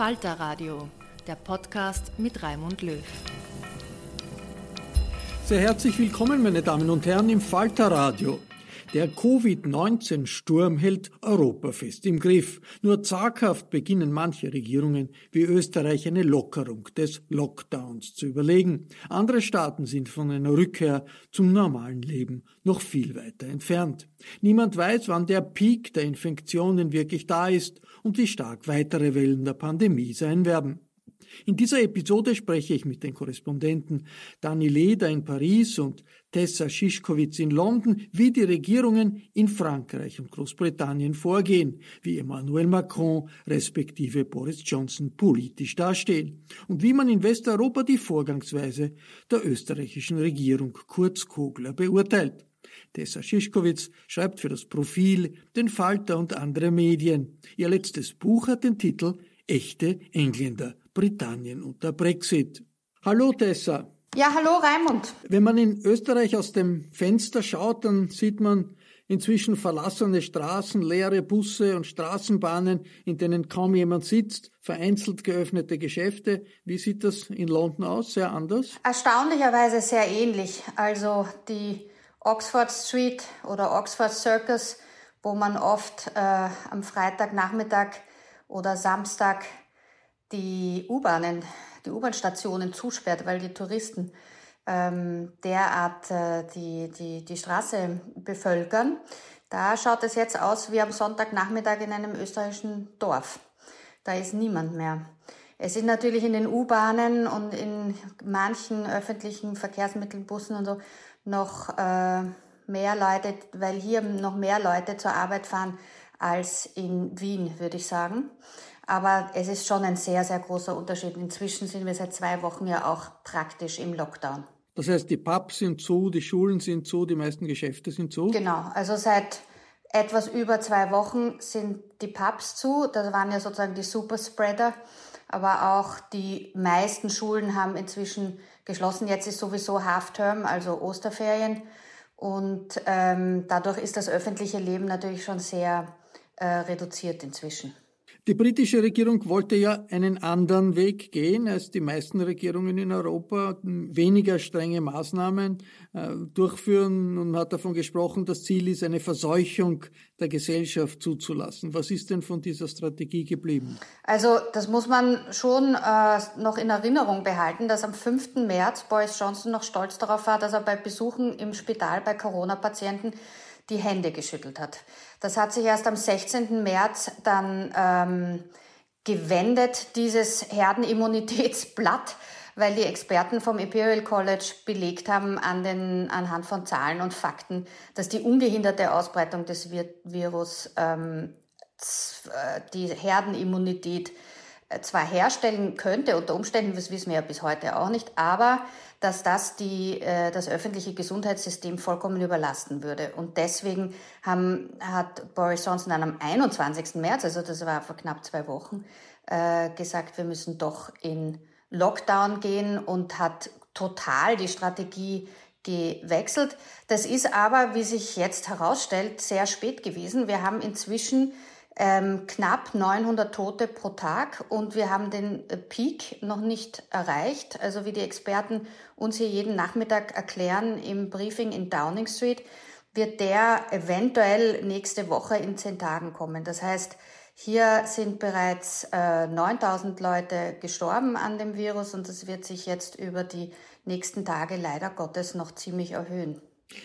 Falter Radio, der Podcast mit Raimund Löw. Sehr herzlich willkommen, meine Damen und Herren, im Falter Radio. Der Covid-19-Sturm hält Europa fest im Griff. Nur zaghaft beginnen manche Regierungen wie Österreich eine Lockerung des Lockdowns zu überlegen. Andere Staaten sind von einer Rückkehr zum normalen Leben noch viel weiter entfernt. Niemand weiß, wann der Peak der Infektionen wirklich da ist und wie stark weitere Wellen der Pandemie sein werden. In dieser Episode spreche ich mit den Korrespondenten Dani Leder in Paris und Tessa Schischkowitz in London, wie die Regierungen in Frankreich und Großbritannien vorgehen, wie Emmanuel Macron respektive Boris Johnson politisch dastehen und wie man in Westeuropa die Vorgangsweise der österreichischen Regierung Kurz Kogler beurteilt. Tessa Schischkowitz schreibt für das Profil, den Falter und andere Medien. Ihr letztes Buch hat den Titel Echte Engländer, Britannien und der Brexit. Hallo Tessa. Ja, hallo Raimund. Wenn man in Österreich aus dem Fenster schaut, dann sieht man inzwischen verlassene Straßen, leere Busse und Straßenbahnen, in denen kaum jemand sitzt, vereinzelt geöffnete Geschäfte. Wie sieht das in London aus? Sehr anders? Erstaunlicherweise sehr ähnlich. Also die Oxford Street oder Oxford Circus, wo man oft äh, am Freitagnachmittag oder Samstag die U-Bahnen, die U-Bahn-Stationen zusperrt, weil die Touristen ähm, derart äh, die, die, die Straße bevölkern. Da schaut es jetzt aus wie am Sonntagnachmittag in einem österreichischen Dorf. Da ist niemand mehr. Es sind natürlich in den U-Bahnen und in manchen öffentlichen Verkehrsmitteln, Bussen und so noch äh, mehr Leute, weil hier noch mehr Leute zur Arbeit fahren als in Wien, würde ich sagen. Aber es ist schon ein sehr, sehr großer Unterschied. Inzwischen sind wir seit zwei Wochen ja auch praktisch im Lockdown. Das heißt, die Pubs sind zu, die Schulen sind zu, die meisten Geschäfte sind zu? Genau, also seit etwas über zwei Wochen sind die Pubs zu. Das waren ja sozusagen die Superspreader. Aber auch die meisten Schulen haben inzwischen geschlossen. Jetzt ist sowieso Halfterm, also Osterferien. Und ähm, dadurch ist das öffentliche Leben natürlich schon sehr äh, reduziert inzwischen. Die britische Regierung wollte ja einen anderen Weg gehen als die meisten Regierungen in Europa, weniger strenge Maßnahmen äh, durchführen und hat davon gesprochen, das Ziel ist, eine Verseuchung der Gesellschaft zuzulassen. Was ist denn von dieser Strategie geblieben? Also das muss man schon äh, noch in Erinnerung behalten, dass am 5. März Boris Johnson noch stolz darauf war, dass er bei Besuchen im Spital bei Corona-Patienten die Hände geschüttelt hat. Das hat sich erst am 16. März dann ähm, gewendet, dieses Herdenimmunitätsblatt, weil die Experten vom Imperial College belegt haben an den, anhand von Zahlen und Fakten, dass die ungehinderte Ausbreitung des Virus ähm, äh, die Herdenimmunität zwar herstellen könnte, unter Umständen, das wissen wir ja bis heute auch nicht, aber dass das die, äh, das öffentliche Gesundheitssystem vollkommen überlasten würde. Und deswegen haben, hat Boris Johnson dann am 21. März, also das war vor knapp zwei Wochen, äh, gesagt, wir müssen doch in Lockdown gehen und hat total die Strategie gewechselt. Das ist aber, wie sich jetzt herausstellt, sehr spät gewesen. Wir haben inzwischen ähm, knapp 900 Tote pro Tag und wir haben den äh, Peak noch nicht erreicht. Also wie die Experten uns hier jeden Nachmittag erklären im Briefing in Downing Street, wird der eventuell nächste Woche in zehn Tagen kommen. Das heißt, hier sind bereits äh, 9000 Leute gestorben an dem Virus und das wird sich jetzt über die nächsten Tage leider Gottes noch ziemlich erhöhen.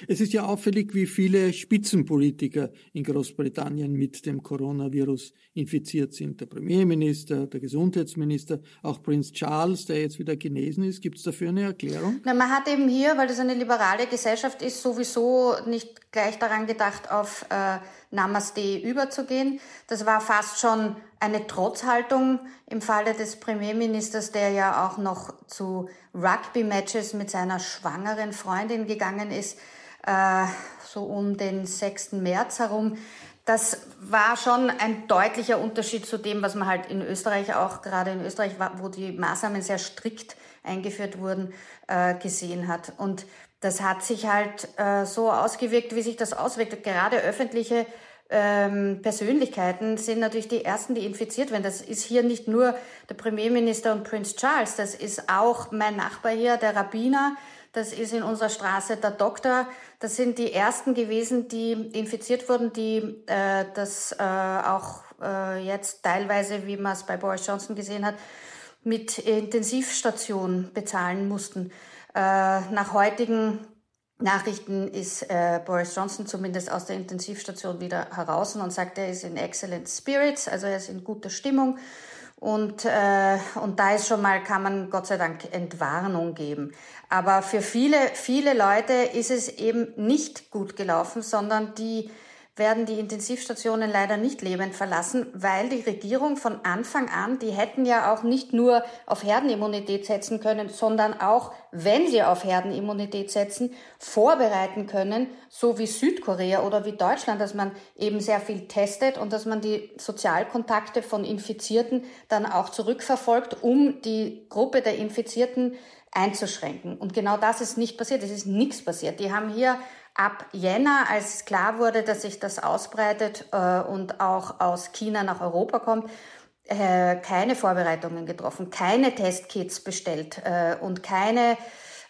Es ist ja auffällig, wie viele Spitzenpolitiker in Großbritannien mit dem Coronavirus infiziert sind. Der Premierminister, der Gesundheitsminister, auch Prinz Charles, der jetzt wieder genesen ist. Gibt es dafür eine Erklärung? Na, man hat eben hier, weil das eine liberale Gesellschaft ist, sowieso nicht gleich daran gedacht, auf äh, Namaste überzugehen. Das war fast schon eine Trotzhaltung im Falle des Premierministers, der ja auch noch zu Rugby-Matches mit seiner schwangeren Freundin gegangen ist äh, so um den 6. März herum. Das war schon ein deutlicher Unterschied zu dem, was man halt in Österreich auch, gerade in Österreich, wo die Maßnahmen sehr strikt eingeführt wurden, äh, gesehen hat. Und das hat sich halt äh, so ausgewirkt, wie sich das auswirkt. Gerade öffentliche ähm, Persönlichkeiten sind natürlich die ersten, die infiziert werden. Das ist hier nicht nur der Premierminister und Prince Charles, das ist auch mein Nachbar hier, der Rabbiner, das ist in unserer Straße der Doktor. Das sind die ersten gewesen, die infiziert wurden, die äh, das äh, auch äh, jetzt teilweise, wie man es bei Boris Johnson gesehen hat, mit Intensivstation bezahlen mussten. Äh, nach heutigen Nachrichten ist äh, Boris Johnson zumindest aus der Intensivstation wieder heraus und sagt, er ist in excellent spirits, also er ist in guter Stimmung. Und, äh, und da ist schon mal, kann man Gott sei Dank Entwarnung geben. Aber für viele, viele Leute ist es eben nicht gut gelaufen, sondern die werden die Intensivstationen leider nicht lebend verlassen, weil die Regierung von Anfang an, die hätten ja auch nicht nur auf Herdenimmunität setzen können, sondern auch, wenn sie auf Herdenimmunität setzen, vorbereiten können, so wie Südkorea oder wie Deutschland, dass man eben sehr viel testet und dass man die Sozialkontakte von Infizierten dann auch zurückverfolgt, um die Gruppe der Infizierten einzuschränken. Und genau das ist nicht passiert. Es ist nichts passiert. Die haben hier ab Jänner, als klar wurde, dass sich das ausbreitet äh, und auch aus China nach Europa kommt, äh, keine Vorbereitungen getroffen, keine Testkits bestellt äh, und keine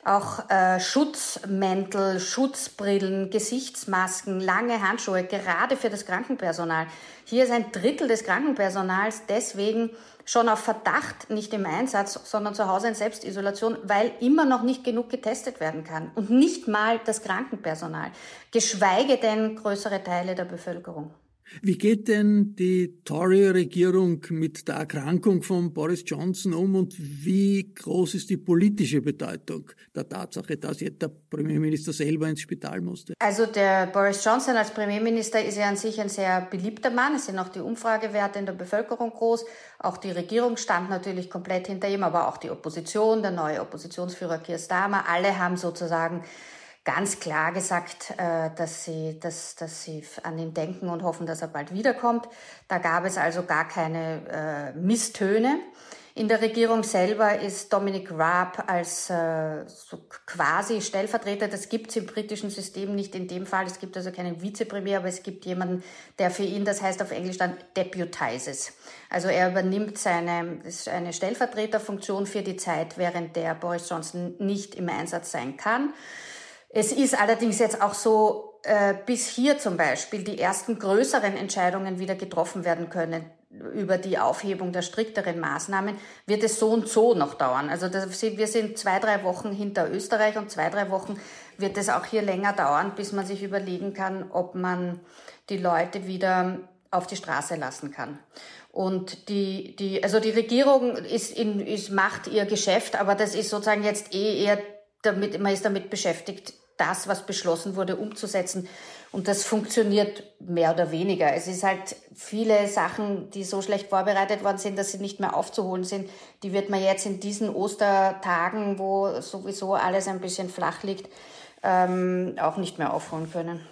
auch äh, Schutzmäntel, Schutzbrillen, Gesichtsmasken, lange Handschuhe, gerade für das Krankenpersonal. Hier ist ein Drittel des Krankenpersonals deswegen schon auf Verdacht nicht im Einsatz, sondern zu Hause in Selbstisolation, weil immer noch nicht genug getestet werden kann. Und nicht mal das Krankenpersonal, geschweige denn größere Teile der Bevölkerung. Wie geht denn die Tory-Regierung mit der Erkrankung von Boris Johnson um und wie groß ist die politische Bedeutung der Tatsache, dass jetzt der Premierminister selber ins Spital musste? Also der Boris Johnson als Premierminister ist ja an sich ein sehr beliebter Mann. Es sind auch die Umfragewerte in der Bevölkerung groß. Auch die Regierung stand natürlich komplett hinter ihm, aber auch die Opposition, der neue Oppositionsführer Keir Starmer, alle haben sozusagen ganz klar gesagt, äh, dass sie, dass, dass sie an ihn denken und hoffen, dass er bald wiederkommt. Da gab es also gar keine äh, Misstöne. In der Regierung selber ist Dominic Raab als äh, so quasi Stellvertreter. Das gibt es im britischen System nicht in dem Fall. Es gibt also keinen Vizepremier, aber es gibt jemanden, der für ihn, das heißt auf Englisch dann deputizes. Also er übernimmt seine eine Stellvertreterfunktion für die Zeit, während der Boris Johnson nicht im Einsatz sein kann. Es ist allerdings jetzt auch so, äh, bis hier zum Beispiel die ersten größeren Entscheidungen wieder getroffen werden können über die Aufhebung der strikteren Maßnahmen, wird es so und so noch dauern. Also das, wir sind zwei, drei Wochen hinter Österreich und zwei, drei Wochen wird es auch hier länger dauern, bis man sich überlegen kann, ob man die Leute wieder auf die Straße lassen kann. Und die, die, also die Regierung ist in, ist, macht ihr Geschäft, aber das ist sozusagen jetzt eh eher damit, man ist damit beschäftigt, das, was beschlossen wurde, umzusetzen. Und das funktioniert mehr oder weniger. Es ist halt viele Sachen, die so schlecht vorbereitet worden sind, dass sie nicht mehr aufzuholen sind. Die wird man jetzt in diesen Ostertagen, wo sowieso alles ein bisschen flach liegt, ähm, auch nicht mehr aufholen können.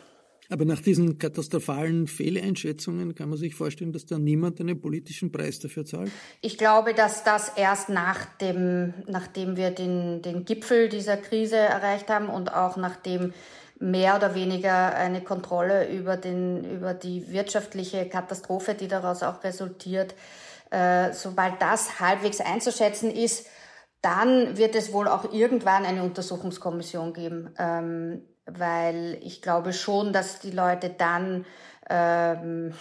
Aber nach diesen katastrophalen Fehleinschätzungen kann man sich vorstellen, dass da niemand einen politischen Preis dafür zahlt? Ich glaube, dass das erst nach dem, nachdem wir den, den Gipfel dieser Krise erreicht haben und auch nachdem mehr oder weniger eine Kontrolle über, den, über die wirtschaftliche Katastrophe, die daraus auch resultiert, äh, sobald das halbwegs einzuschätzen ist, dann wird es wohl auch irgendwann eine Untersuchungskommission geben, ähm, weil ich glaube schon, dass die Leute dann ähm,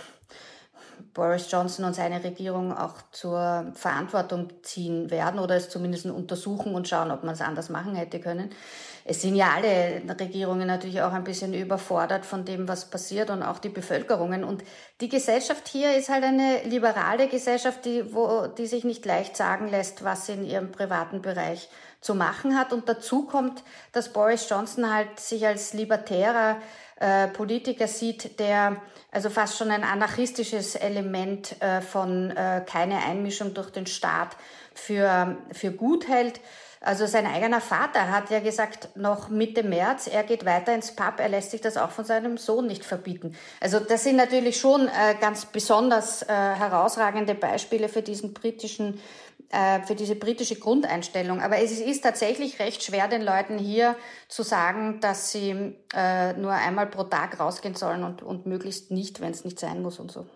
Boris Johnson und seine Regierung auch zur Verantwortung ziehen werden oder es zumindest untersuchen und schauen, ob man es anders machen hätte können es sind ja alle Regierungen natürlich auch ein bisschen überfordert von dem, was passiert und auch die Bevölkerungen. Und die Gesellschaft hier ist halt eine liberale Gesellschaft, die, wo, die sich nicht leicht sagen lässt, was sie in ihrem privaten Bereich zu machen hat. Und dazu kommt, dass Boris Johnson halt sich als libertärer äh, Politiker sieht, der also fast schon ein anarchistisches Element äh, von äh, keine Einmischung durch den Staat für, für gut hält. Also sein eigener Vater hat ja gesagt, noch Mitte März, er geht weiter ins Pub, er lässt sich das auch von seinem Sohn nicht verbieten. Also das sind natürlich schon äh, ganz besonders äh, herausragende Beispiele für diesen britischen für diese britische Grundeinstellung. Aber es ist tatsächlich recht schwer, den Leuten hier zu sagen, dass sie äh, nur einmal pro Tag rausgehen sollen und, und möglichst nicht, wenn es nicht sein muss und so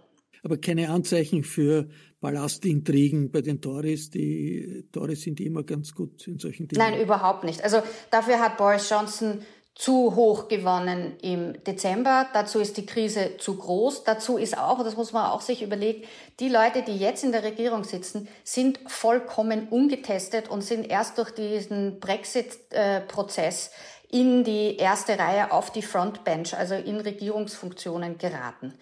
aber keine Anzeichen für Ballastintrigen bei den Tories. Die Tories sind immer ganz gut in solchen Dingen. Nein, überhaupt nicht. Also dafür hat Boris Johnson zu hoch gewonnen im Dezember. Dazu ist die Krise zu groß. Dazu ist auch, das muss man auch sich überlegen, die Leute, die jetzt in der Regierung sitzen, sind vollkommen ungetestet und sind erst durch diesen Brexit-Prozess in die erste Reihe auf die Frontbench, also in Regierungsfunktionen geraten.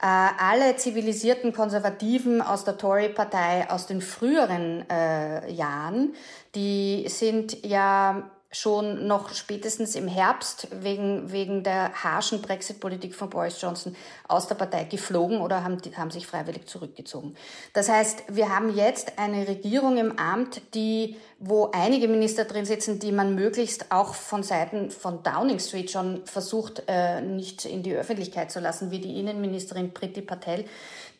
Äh, alle zivilisierten Konservativen aus der Tory-Partei aus den früheren äh, Jahren, die sind ja schon noch spätestens im Herbst wegen, wegen der harschen Brexit-Politik von Boris Johnson aus der Partei geflogen oder haben, haben sich freiwillig zurückgezogen. Das heißt, wir haben jetzt eine Regierung im Amt, die, wo einige Minister drin sitzen, die man möglichst auch von Seiten von Downing Street schon versucht, äh, nicht in die Öffentlichkeit zu lassen, wie die Innenministerin Priti Patel,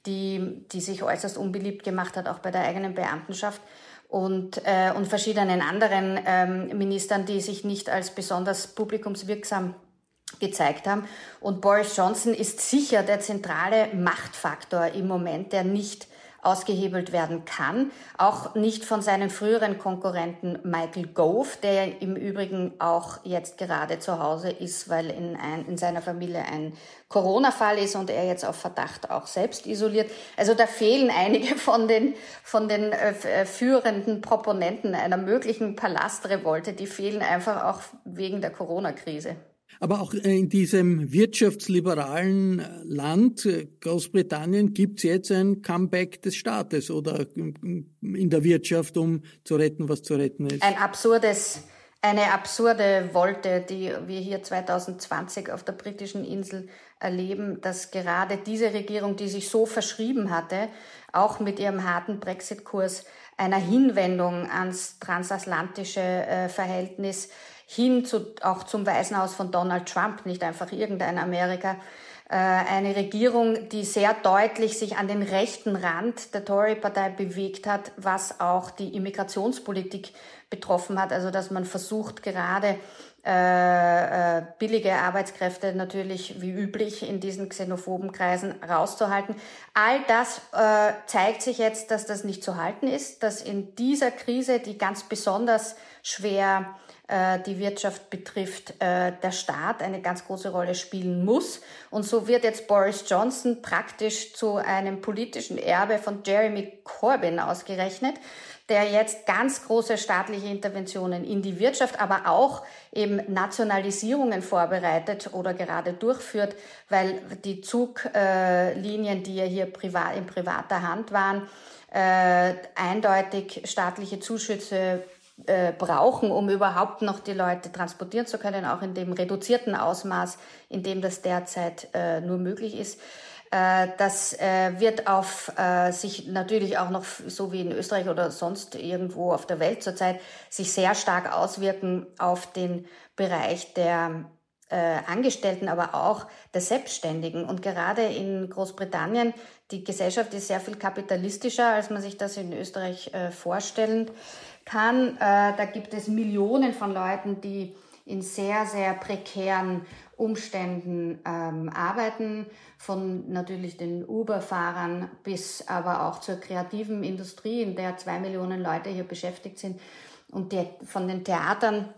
die, die sich äußerst unbeliebt gemacht hat, auch bei der eigenen Beamtenschaft und, äh, und verschiedenen anderen ähm, Ministern, die sich nicht als besonders publikumswirksam gezeigt haben. Und Boris Johnson ist sicher der zentrale Machtfaktor im Moment, der nicht ausgehebelt werden kann. Auch nicht von seinem früheren Konkurrenten Michael Gove, der im Übrigen auch jetzt gerade zu Hause ist, weil in, ein, in seiner Familie ein Corona-Fall ist und er jetzt auf Verdacht auch selbst isoliert. Also da fehlen einige von den, von den äh, äh führenden Proponenten einer möglichen Palastrevolte. Die fehlen einfach auch wegen der Corona-Krise. Aber auch in diesem wirtschaftsliberalen Land Großbritannien gibt es jetzt ein Comeback des Staates oder in der Wirtschaft, um zu retten, was zu retten ist. Ein absurdes, eine absurde Wolte, die wir hier 2020 auf der britischen Insel erleben, dass gerade diese Regierung, die sich so verschrieben hatte, auch mit ihrem harten Brexit-Kurs einer Hinwendung ans transatlantische äh, Verhältnis hin zu, auch zum Weißen Haus von Donald Trump, nicht einfach irgendein Amerika, äh, eine Regierung, die sehr deutlich sich an den rechten Rand der Tory-Partei bewegt hat, was auch die Immigrationspolitik betroffen hat. Also dass man versucht, gerade äh, äh, billige Arbeitskräfte natürlich wie üblich in diesen xenophoben Kreisen rauszuhalten. All das äh, zeigt sich jetzt, dass das nicht zu halten ist, dass in dieser Krise, die ganz besonders schwer die Wirtschaft betrifft, äh, der Staat eine ganz große Rolle spielen muss. Und so wird jetzt Boris Johnson praktisch zu einem politischen Erbe von Jeremy Corbyn ausgerechnet der jetzt ganz große staatliche Interventionen in die Wirtschaft, aber auch eben Nationalisierungen vorbereitet oder gerade durchführt, weil die Zuglinien, die ja hier privat, in privater Hand waren, äh, eindeutig staatliche Zuschüsse äh, brauchen, um überhaupt noch die Leute transportieren zu können, auch in dem reduzierten Ausmaß, in dem das derzeit äh, nur möglich ist. Äh, das äh, wird auf äh, sich natürlich auch noch, so wie in Österreich oder sonst irgendwo auf der Welt zurzeit, sich sehr stark auswirken auf den Bereich der Angestellten, aber auch der Selbstständigen. Und gerade in Großbritannien, die Gesellschaft ist sehr viel kapitalistischer, als man sich das in Österreich vorstellen kann. Da gibt es Millionen von Leuten, die in sehr, sehr prekären Umständen ähm, arbeiten, von natürlich den Uber-Fahrern bis aber auch zur kreativen Industrie, in der zwei Millionen Leute hier beschäftigt sind. Und die, von den Theatern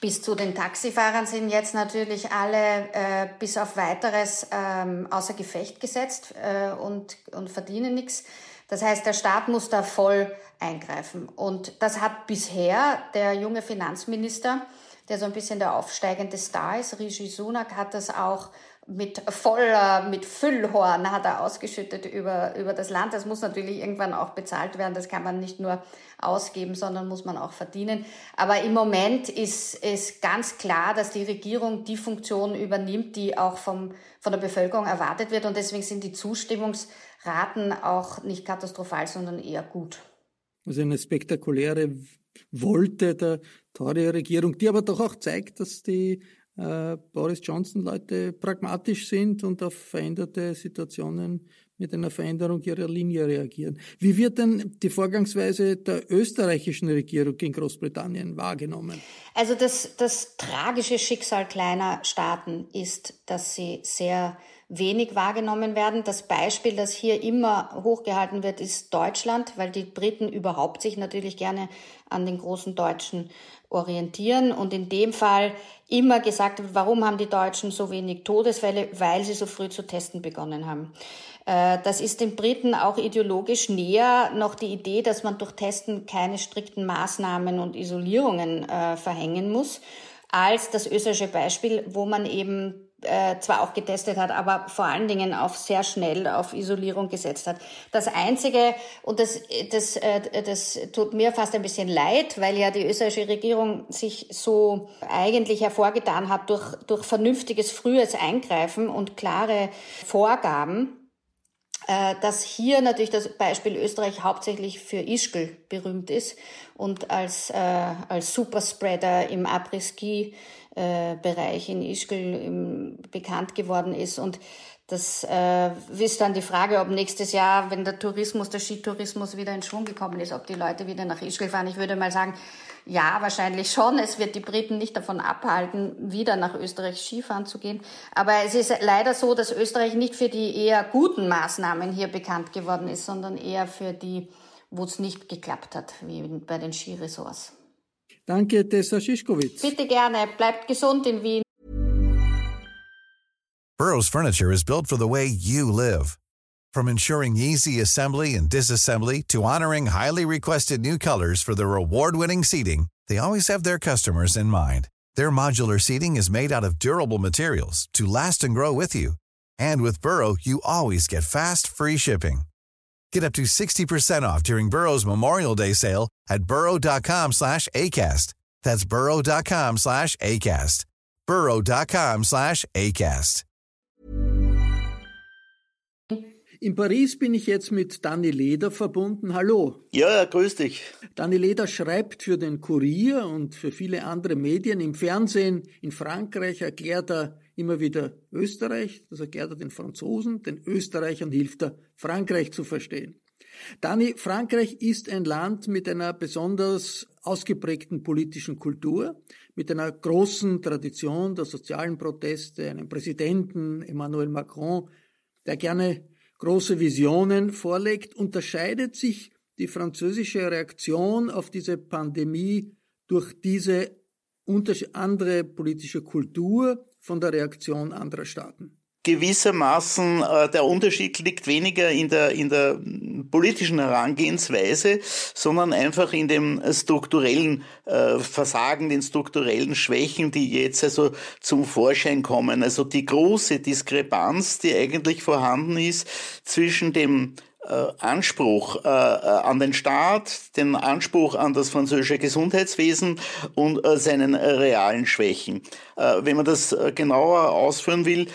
bis zu den Taxifahrern sind jetzt natürlich alle äh, bis auf weiteres ähm, außer Gefecht gesetzt äh, und, und verdienen nichts. Das heißt, der Staat muss da voll eingreifen. Und das hat bisher der junge Finanzminister der so ein bisschen der aufsteigende Star ist. Rishi Sunak hat das auch mit voller, mit Füllhorn hat er ausgeschüttet über, über das Land. Das muss natürlich irgendwann auch bezahlt werden. Das kann man nicht nur ausgeben, sondern muss man auch verdienen. Aber im Moment ist, ist ganz klar, dass die Regierung die Funktion übernimmt, die auch vom, von der Bevölkerung erwartet wird. Und deswegen sind die Zustimmungsraten auch nicht katastrophal, sondern eher gut. Also eine spektakuläre wollte der Tory-Regierung, die aber doch auch zeigt, dass die äh, Boris Johnson-Leute pragmatisch sind und auf veränderte Situationen mit einer Veränderung ihrer Linie reagieren. Wie wird denn die Vorgangsweise der österreichischen Regierung in Großbritannien wahrgenommen? Also das, das tragische Schicksal kleiner Staaten ist, dass sie sehr wenig wahrgenommen werden. Das Beispiel, das hier immer hochgehalten wird, ist Deutschland, weil die Briten überhaupt sich natürlich gerne an den großen Deutschen orientieren und in dem Fall immer gesagt wird, warum haben die Deutschen so wenig Todesfälle? Weil sie so früh zu testen begonnen haben. Äh, das ist den Briten auch ideologisch näher noch die Idee, dass man durch Testen keine strikten Maßnahmen und Isolierungen äh, verhängen muss, als das österreichische Beispiel, wo man eben äh, zwar auch getestet hat, aber vor allen Dingen auf sehr schnell auf Isolierung gesetzt hat. Das Einzige, und das, das, äh, das tut mir fast ein bisschen leid, weil ja die österreichische Regierung sich so eigentlich hervorgetan hat durch, durch vernünftiges frühes Eingreifen und klare Vorgaben, äh, dass hier natürlich das Beispiel Österreich hauptsächlich für Ischgl berühmt ist und als, äh, als Superspreader im Après-Ski äh, Bereich in Ischgl bekannt geworden ist. Und das äh, ist dann die Frage, ob nächstes Jahr, wenn der Tourismus, der Skitourismus wieder in Schwung gekommen ist, ob die Leute wieder nach Ischgl fahren. Ich würde mal sagen, ja, wahrscheinlich schon. Es wird die Briten nicht davon abhalten, wieder nach Österreich Skifahren zu gehen. Aber es ist leider so, dass Österreich nicht für die eher guten Maßnahmen hier bekannt geworden ist, sondern eher für die, wo es nicht geklappt hat, wie bei den Skiresorts. Danke, Tessa Schischkowitz. Bitte gerne. Bleibt gesund in Wien. Burroughs Furniture is built for the way you live. From ensuring easy assembly and disassembly to honoring highly requested new colors for their award-winning seating, they always have their customers in mind. Their modular seating is made out of durable materials to last and grow with you. And with Burrow, you always get fast, free shipping. Get up to 60% off during Burrow's Memorial Day sale at burrow.com slash ACAST. That's burrow.com slash ACAST. burrow.com slash ACAST. In Paris bin ich jetzt mit Danny Leder verbunden. Hallo. Ja, grüß dich. Danny Leder schreibt für den Kurier und für viele andere Medien. Im Fernsehen in Frankreich erklärt er immer wieder Österreich, das erklärt er den Franzosen, den Österreichern hilft er, Frankreich zu verstehen. Dani, Frankreich ist ein Land mit einer besonders ausgeprägten politischen Kultur, mit einer großen Tradition der sozialen Proteste, einem Präsidenten, Emmanuel Macron, der gerne große Visionen vorlegt, unterscheidet sich die französische Reaktion auf diese Pandemie durch diese andere politische Kultur von der Reaktion anderer Staaten gewissermaßen äh, der Unterschied liegt weniger in der, in der politischen Herangehensweise, sondern einfach in dem strukturellen äh, Versagen, den strukturellen Schwächen, die jetzt also zum Vorschein kommen. Also die große Diskrepanz, die eigentlich vorhanden ist zwischen dem Anspruch äh, äh, an den Staat, den Anspruch an das französische Gesundheitswesen und äh, seinen realen Schwächen. Äh, wenn man das genauer ausführen will,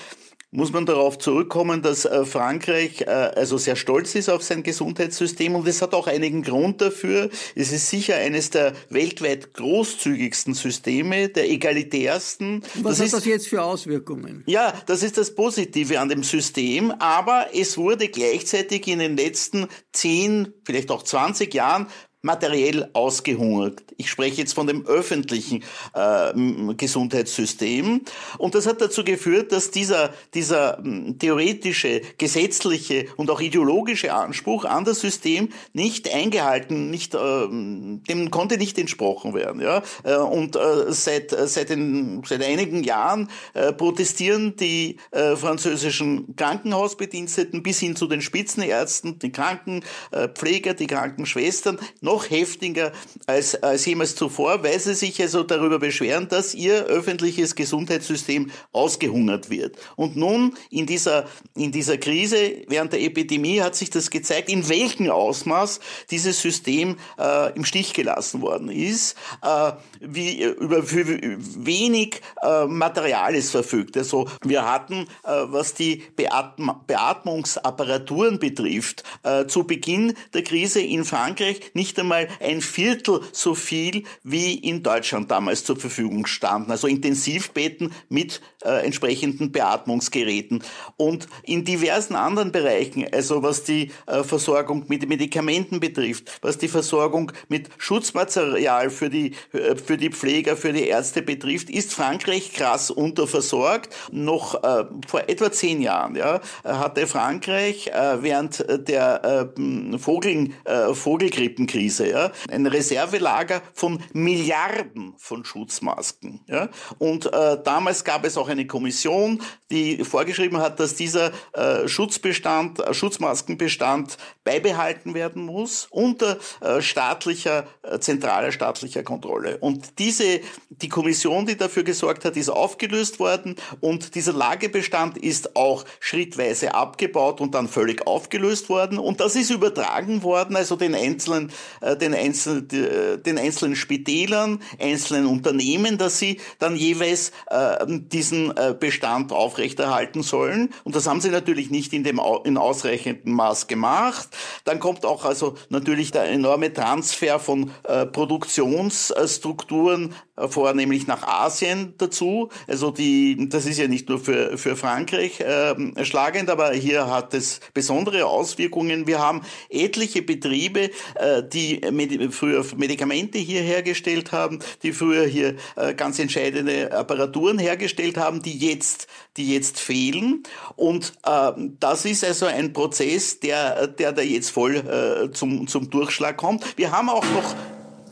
muss man darauf zurückkommen, dass äh, Frankreich äh, also sehr stolz ist auf sein Gesundheitssystem und es hat auch einigen Grund dafür. Es ist sicher eines der weltweit großzügigsten Systeme, der egalitärsten. Was das hat ist, das jetzt für Auswirkungen? Ja, das ist das Positive an dem System, aber es wurde gleichzeitig in den letzten zehn, vielleicht auch 20 Jahren materiell ausgehungert. Ich spreche jetzt von dem öffentlichen äh, Gesundheitssystem. Und das hat dazu geführt, dass dieser, dieser theoretische, gesetzliche und auch ideologische Anspruch an das System nicht eingehalten, nicht, äh, dem konnte nicht entsprochen werden. Ja? Äh, und äh, seit, seit, den, seit einigen Jahren äh, protestieren die äh, französischen Krankenhausbediensteten bis hin zu den Spitzenärzten, die Krankenpfleger, die Krankenschwestern, noch heftiger als, als jemals zuvor, weil sie sich also darüber beschweren, dass ihr öffentliches Gesundheitssystem ausgehungert wird. Und nun in dieser, in dieser Krise während der Epidemie hat sich das gezeigt, in welchem Ausmaß dieses System äh, im Stich gelassen worden ist, äh, wie über für wenig äh, Material es verfügt. Also wir hatten, äh, was die Beatm Beatmungsapparaturen betrifft, äh, zu Beginn der Krise in Frankreich nicht einmal ein Viertel so viel wie in Deutschland damals zur Verfügung standen. Also Intensivbetten mit äh, entsprechenden Beatmungsgeräten. Und in diversen anderen Bereichen, also was die äh, Versorgung mit Medikamenten betrifft, was die Versorgung mit Schutzmaterial für die, äh, für die Pfleger, für die Ärzte betrifft, ist Frankreich krass unterversorgt. Noch äh, vor etwa zehn Jahren ja, hatte Frankreich äh, während der Vogel, Vogelgrippenkrise Krise, ja, ein Reservelager von Milliarden von Schutzmasken. Ja. Und äh, damals gab es auch eine Kommission, die vorgeschrieben hat, dass dieser äh, Schutzbestand, äh, Schutzmaskenbestand beibehalten werden muss unter äh, staatlicher, äh, zentraler staatlicher Kontrolle. Und diese, die Kommission, die dafür gesorgt hat, ist aufgelöst worden und dieser Lagebestand ist auch schrittweise abgebaut und dann völlig aufgelöst worden. Und das ist übertragen worden, also den einzelnen äh, den, einzelnen, den einzelnen Spitälern, einzelnen Unternehmen, dass sie dann jeweils äh, diesen Bestand aufrechterhalten sollen. Und das haben sie natürlich nicht in dem in ausreichendem Maß gemacht. Dann kommt auch also natürlich der enorme Transfer von äh, Produktionsstrukturen vornehmlich nach Asien dazu. Also die, das ist ja nicht nur für, für Frankreich äh, schlagend, aber hier hat es besondere Auswirkungen. Wir haben etliche Betriebe, äh, die die Medi früher Medikamente hier hergestellt haben, die früher hier äh, ganz entscheidende Apparaturen hergestellt haben, die jetzt, die jetzt fehlen. Und äh, das ist also ein Prozess, der, der da jetzt voll äh, zum, zum Durchschlag kommt. Wir haben auch noch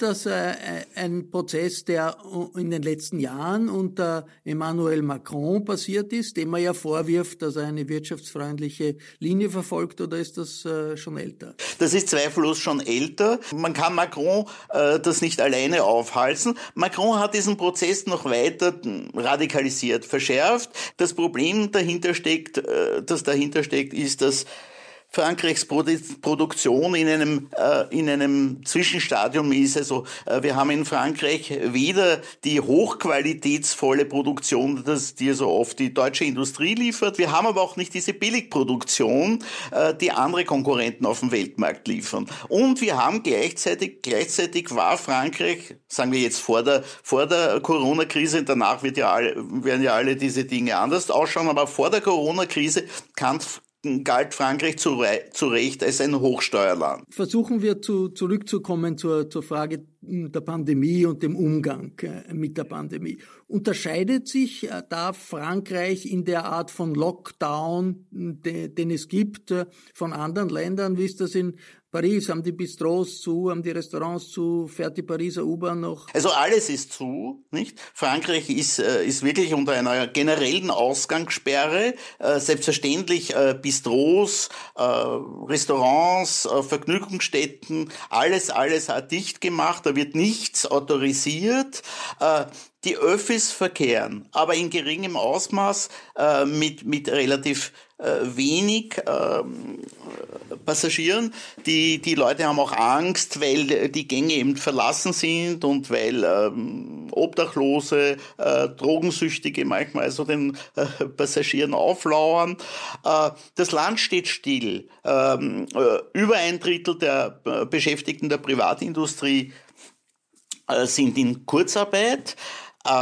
das äh, ein Prozess, der in den letzten Jahren unter Emmanuel Macron passiert ist, dem man ja vorwirft, dass er eine wirtschaftsfreundliche Linie verfolgt, oder ist das äh, schon älter? Das ist zweifellos schon älter. Man kann Macron äh, das nicht alleine aufhalsen. Macron hat diesen Prozess noch weiter radikalisiert, verschärft. Das Problem dahinter steckt, äh, das dahinter steckt, ist, dass Frankreichs Produktion in einem, äh, in einem Zwischenstadium ist. Also äh, wir haben in Frankreich weder die hochqualitätsvolle Produktion, das, die so oft die deutsche Industrie liefert. Wir haben aber auch nicht diese Billigproduktion, äh, die andere Konkurrenten auf dem Weltmarkt liefern. Und wir haben gleichzeitig, gleichzeitig war Frankreich, sagen wir jetzt vor der, vor der Corona-Krise, danach wird ja alle, werden ja alle diese Dinge anders ausschauen, aber vor der Corona-Krise kann galt Frankreich zu, zu Recht als ein Hochsteuerland. Versuchen wir zu, zurückzukommen zur, zur Frage der Pandemie und dem Umgang äh, mit der Pandemie. Unterscheidet sich äh, da Frankreich in der Art von Lockdown, den es gibt, äh, von anderen Ländern? Wie ist das in Paris? Haben die Bistros zu, haben die Restaurants zu, fährt die Pariser U-Bahn noch? Also alles ist zu, nicht? Frankreich ist, äh, ist wirklich unter einer generellen Ausgangssperre. Äh, selbstverständlich äh, Bistros, Restaurants, Vergnügungsstätten, alles, alles hat dicht gemacht, da wird nichts autorisiert. Die Öffis verkehren, aber in geringem Ausmaß äh, mit, mit relativ äh, wenig äh, Passagieren. Die, die Leute haben auch Angst, weil die Gänge eben verlassen sind und weil ähm, Obdachlose, äh, Drogensüchtige manchmal so den äh, Passagieren auflauern. Äh, das Land steht still. Ähm, äh, über ein Drittel der äh, Beschäftigten der Privatindustrie äh, sind in Kurzarbeit. Äh, äh,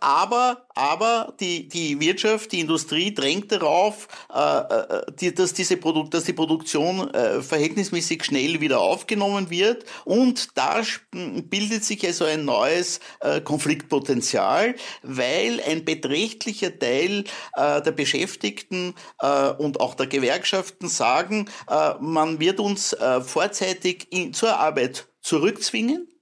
aber aber die, die Wirtschaft, die Industrie drängt darauf, äh, die, dass, diese Produ dass die Produktion verhältnismäßig schnell wieder aufgenommen wird. Und da bildet sich also ein neues Konfliktpotenzial, weil ein beträchtlicher Teil der Beschäftigten und auch der Gewerkschaften sagen, man wird uns vorzeitig in, zur Arbeit zurückzwingen äh,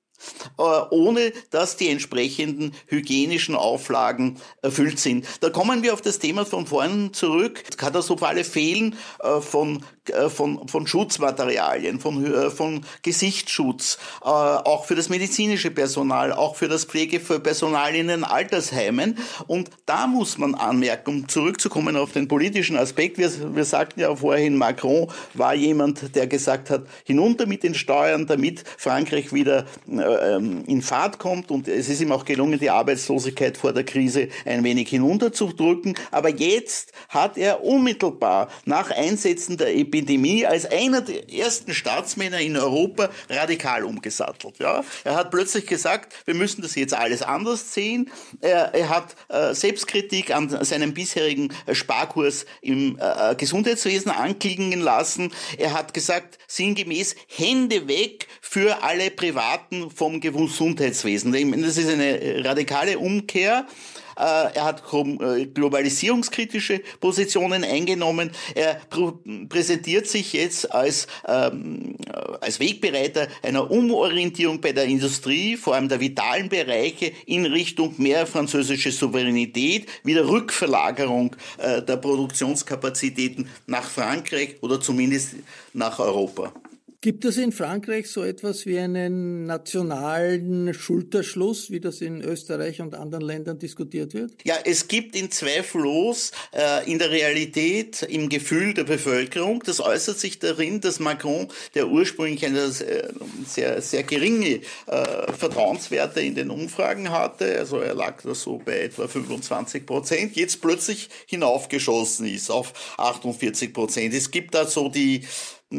ohne dass die entsprechenden hygienischen Auflagen erfüllt sind. Da kommen wir auf das Thema von vorhin zurück. Katastrophale Fehlen äh, von, äh, von, von Schutzmaterialien, von, von Gesichtsschutz, auch für das medizinische Personal, auch für das Pflegepersonal in den Altersheimen. Und da muss man anmerken, um zurückzukommen auf den politischen Aspekt, wir, wir sagten ja vorhin, Macron war jemand, der gesagt hat, hinunter mit den Steuern, damit Frankreich wieder ähm, in Fahrt kommt und es ist ihm auch gelungen, die Arbeitslosigkeit vor der Krise ein wenig hinunterzudrücken. Aber jetzt hat er unmittelbar nach Einsetzen der Epidemie als einer der ersten Staatsmänner in Europa radikal umgesattelt. Ja? Er hat plötzlich gesagt, wir müssen das jetzt alles anders sehen. Er, er hat äh, Selbstkritik an seinem bisherigen Sparkurs im äh, äh Gesundheitswesen anklingen lassen. Er hat gesagt, sinngemäß Hände weg für alle privaten vom Gesundheitswesen. Das ist eine radikale Umkehr. Äh, er hat äh, globalisierungskritische Positionen eingenommen. Er präsentiert sich jetzt als, ähm, als Wegbereiter einer Umorientierung bei der Industrie, vor allem der vitalen Bereiche, in Richtung mehr französische Souveränität, wieder Rückverlagerung äh, der Produktionskapazitäten nach Frankreich oder zumindest nach Europa. Gibt es in Frankreich so etwas wie einen nationalen Schulterschluss, wie das in Österreich und anderen Ländern diskutiert wird? Ja, es gibt in zweifellos äh, in der Realität, im Gefühl der Bevölkerung, das äußert sich darin, dass Macron, der ursprünglich eine äh, sehr, sehr geringe äh, Vertrauenswerte in den Umfragen hatte, also er lag da so bei etwa 25 Prozent, jetzt plötzlich hinaufgeschossen ist auf 48 Prozent. Es gibt da so die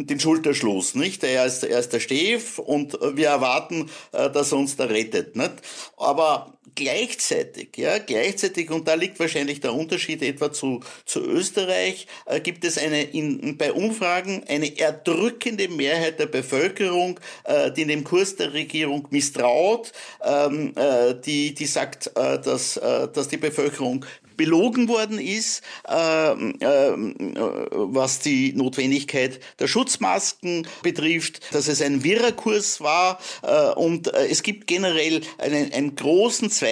den Schulterschluss, nicht? Er ist, er ist der Stef und wir erwarten, äh, dass er uns da rettet, nicht? Aber gleichzeitig, ja, gleichzeitig, und da liegt wahrscheinlich der Unterschied etwa zu, zu Österreich, äh, gibt es eine, in, bei Umfragen eine erdrückende Mehrheit der Bevölkerung, äh, die dem Kurs der Regierung misstraut, ähm, äh, die, die sagt, äh, dass, äh, dass die Bevölkerung belogen worden ist, äh, äh, was die Notwendigkeit der Schutzmasken betrifft, dass es ein wirrer Kurs war äh, und äh, es gibt generell einen, einen großen Zweifel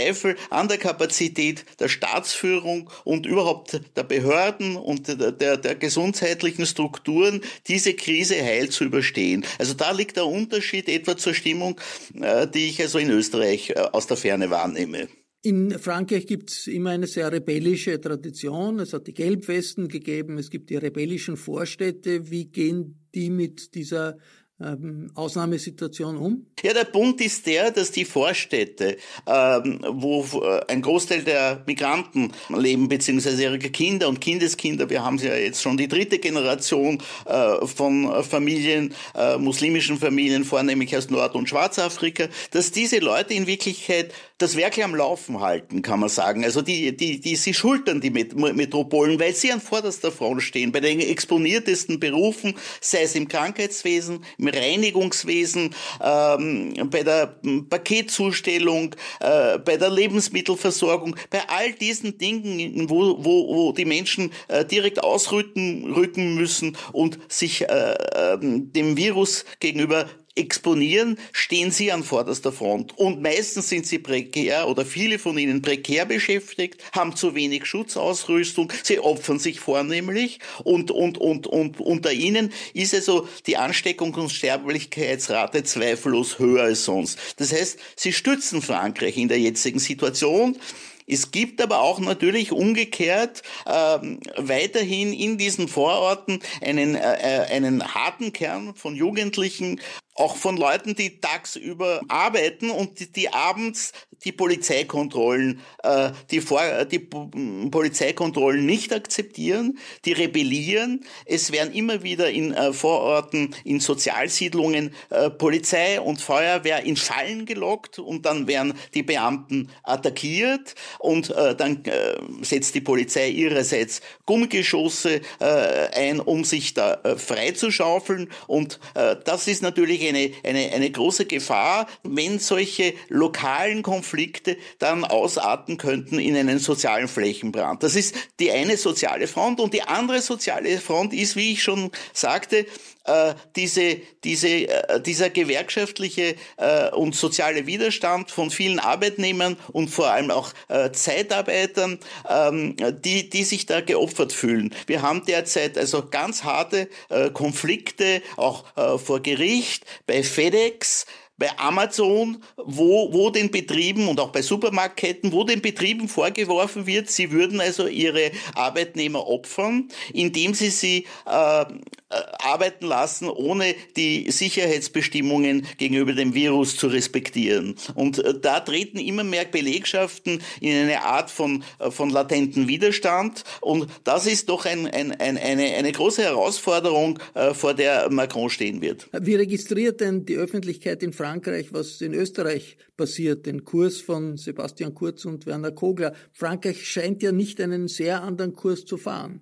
an der Kapazität der Staatsführung und überhaupt der Behörden und der, der, der gesundheitlichen Strukturen, diese Krise heil zu überstehen. Also da liegt der Unterschied etwa zur Stimmung, äh, die ich also in Österreich äh, aus der Ferne wahrnehme. In Frankreich gibt es immer eine sehr rebellische Tradition. Es hat die Gelbwesten gegeben, es gibt die rebellischen Vorstädte. Wie gehen die mit dieser ähm, Ausnahmesituation um? Ja, der Punkt ist der, dass die Vorstädte, ähm, wo äh, ein Großteil der Migranten leben, beziehungsweise ihre Kinder und Kindeskinder, wir haben ja jetzt schon die dritte Generation äh, von Familien, äh, muslimischen Familien, vornehmlich aus Nord- und Schwarzafrika, dass diese Leute in Wirklichkeit das Werk am Laufen halten, kann man sagen. Also die, die, die, sie schultern die Metropolen, weil sie an vorderster Front stehen, bei den exponiertesten Berufen, sei es im Krankheitswesen, im Reinigungswesen, ähm, bei der Paketzustellung, äh, bei der Lebensmittelversorgung, bei all diesen Dingen, wo, wo, wo die Menschen äh, direkt ausrücken rücken müssen und sich äh, ähm, dem Virus gegenüber exponieren, stehen sie an vorderster Front. Und meistens sind sie prekär oder viele von ihnen prekär beschäftigt, haben zu wenig Schutzausrüstung, sie opfern sich vornehmlich und, und, und, und unter ihnen ist also die Ansteckung- und Sterblichkeitsrate zweifellos höher als sonst. Das heißt, sie stützen Frankreich in der jetzigen Situation. Es gibt aber auch natürlich umgekehrt ähm, weiterhin in diesen Vororten einen, äh, äh einen harten Kern von Jugendlichen, auch von Leuten, die tagsüber arbeiten und die, die abends die Polizeikontrollen, äh, die, Vor die Polizeikontrollen nicht akzeptieren, die rebellieren. Es werden immer wieder in äh, Vororten, in Sozialsiedlungen äh, Polizei und Feuerwehr in Fallen gelockt und dann werden die Beamten attackiert und äh, dann äh, setzt die Polizei ihrerseits Gummigeschosse äh, ein, um sich da äh, freizuschaufeln und äh, das ist natürlich eine, eine, eine große Gefahr, wenn solche lokalen Konflikte dann ausarten könnten in einen sozialen Flächenbrand. Das ist die eine soziale Front und die andere soziale Front ist, wie ich schon sagte, äh, diese, diese, äh, dieser gewerkschaftliche äh, und soziale Widerstand von vielen Arbeitnehmern und vor allem auch Zeitarbeitern, ähm, die, die sich da geopfert fühlen. Wir haben derzeit also ganz harte Konflikte, auch vor Gericht, bei FedEx, bei Amazon, wo, wo den Betrieben und auch bei Supermarktketten, wo den Betrieben vorgeworfen wird, sie würden also ihre Arbeitnehmer opfern, indem sie sie äh, äh, arbeiten lassen, ohne die Sicherheitsbestimmungen gegenüber dem Virus zu respektieren. Und äh, da treten immer mehr Belegschaften in eine Art von, äh, von latenten Widerstand. Und das ist doch ein, ein, ein, eine, eine große Herausforderung, vor der Macron stehen wird. Wie registriert denn die Öffentlichkeit in Frankreich, was in Österreich passiert? Den Kurs von Sebastian Kurz und Werner Kogler. Frankreich scheint ja nicht einen sehr anderen Kurs zu fahren.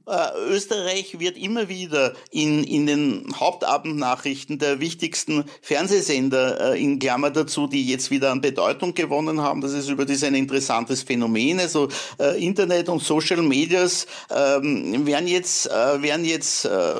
Österreich wird immer wieder in in, den Hauptabendnachrichten der wichtigsten Fernsehsender äh, in Klammer dazu, die jetzt wieder an Bedeutung gewonnen haben. Das ist überdies ein interessantes Phänomen. Also äh, Internet und Social Medias ähm, werden jetzt, äh, werden jetzt äh,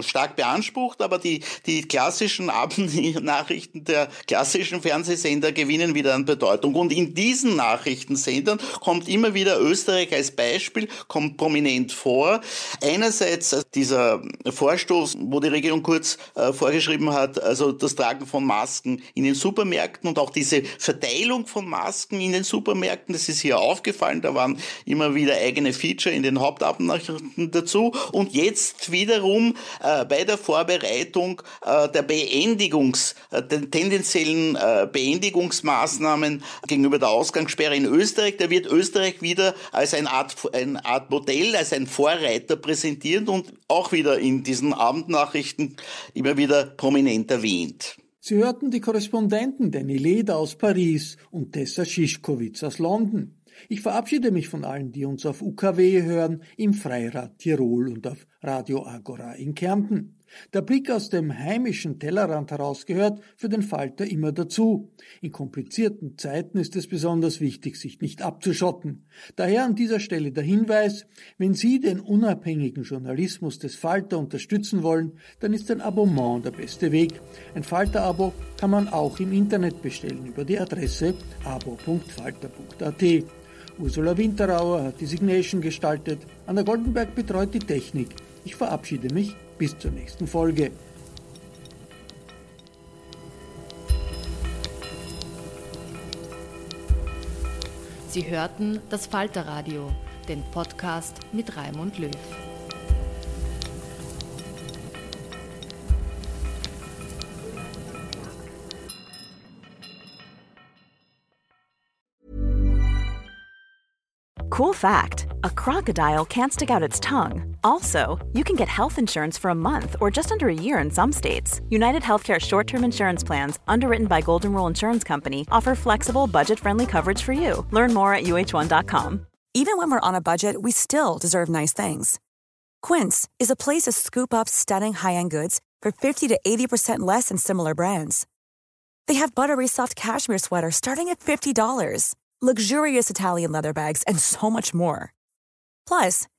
stark beansprucht, aber die, die klassischen Abendnachrichten der klassischen Fernsehsender gewinnen wieder an Bedeutung. Und in diesen Nachrichtensendern kommt immer wieder Österreich als Beispiel, kommt prominent vor. Einerseits dieser Vorstoß wo die Regierung kurz äh, vorgeschrieben hat, also das Tragen von Masken in den Supermärkten und auch diese Verteilung von Masken in den Supermärkten, das ist hier aufgefallen, da waren immer wieder eigene Feature in den Hauptabnachrichten dazu und jetzt wiederum äh, bei der Vorbereitung äh, der Beendigungs, äh, den tendenziellen äh, Beendigungsmaßnahmen gegenüber der Ausgangssperre in Österreich, da wird Österreich wieder als eine Art, eine Art Modell, als ein Vorreiter präsentiert und auch wieder in diesen Abendnachrichten immer wieder prominent erwähnt. Sie hörten die Korrespondenten Danny Leder aus Paris und Tessa Schischkowitz aus London. Ich verabschiede mich von allen, die uns auf UKW hören, im Freirad Tirol und auf Radio Agora in Kärnten. Der Blick aus dem heimischen Tellerrand heraus gehört für den Falter immer dazu. In komplizierten Zeiten ist es besonders wichtig, sich nicht abzuschotten. Daher an dieser Stelle der Hinweis, wenn Sie den unabhängigen Journalismus des Falter unterstützen wollen, dann ist ein Abonnement der beste Weg. Ein Falter-Abo kann man auch im Internet bestellen über die Adresse abo.falter.at. Ursula Winterauer hat die Signation gestaltet, Anna Goldenberg betreut die Technik. Ich verabschiede mich bis zur nächsten Folge. Sie hörten das Falterradio, den Podcast mit Raimund Löw. Cool fact a crocodile can't stick out its tongue. Also, you can get health insurance for a month or just under a year in some states. United Healthcare short term insurance plans, underwritten by Golden Rule Insurance Company, offer flexible, budget friendly coverage for you. Learn more at uh1.com. Even when we're on a budget, we still deserve nice things. Quince is a place to scoop up stunning high end goods for 50 to 80% less than similar brands. They have buttery soft cashmere sweaters starting at $50 luxurious Italian leather bags, and so much more. Plus,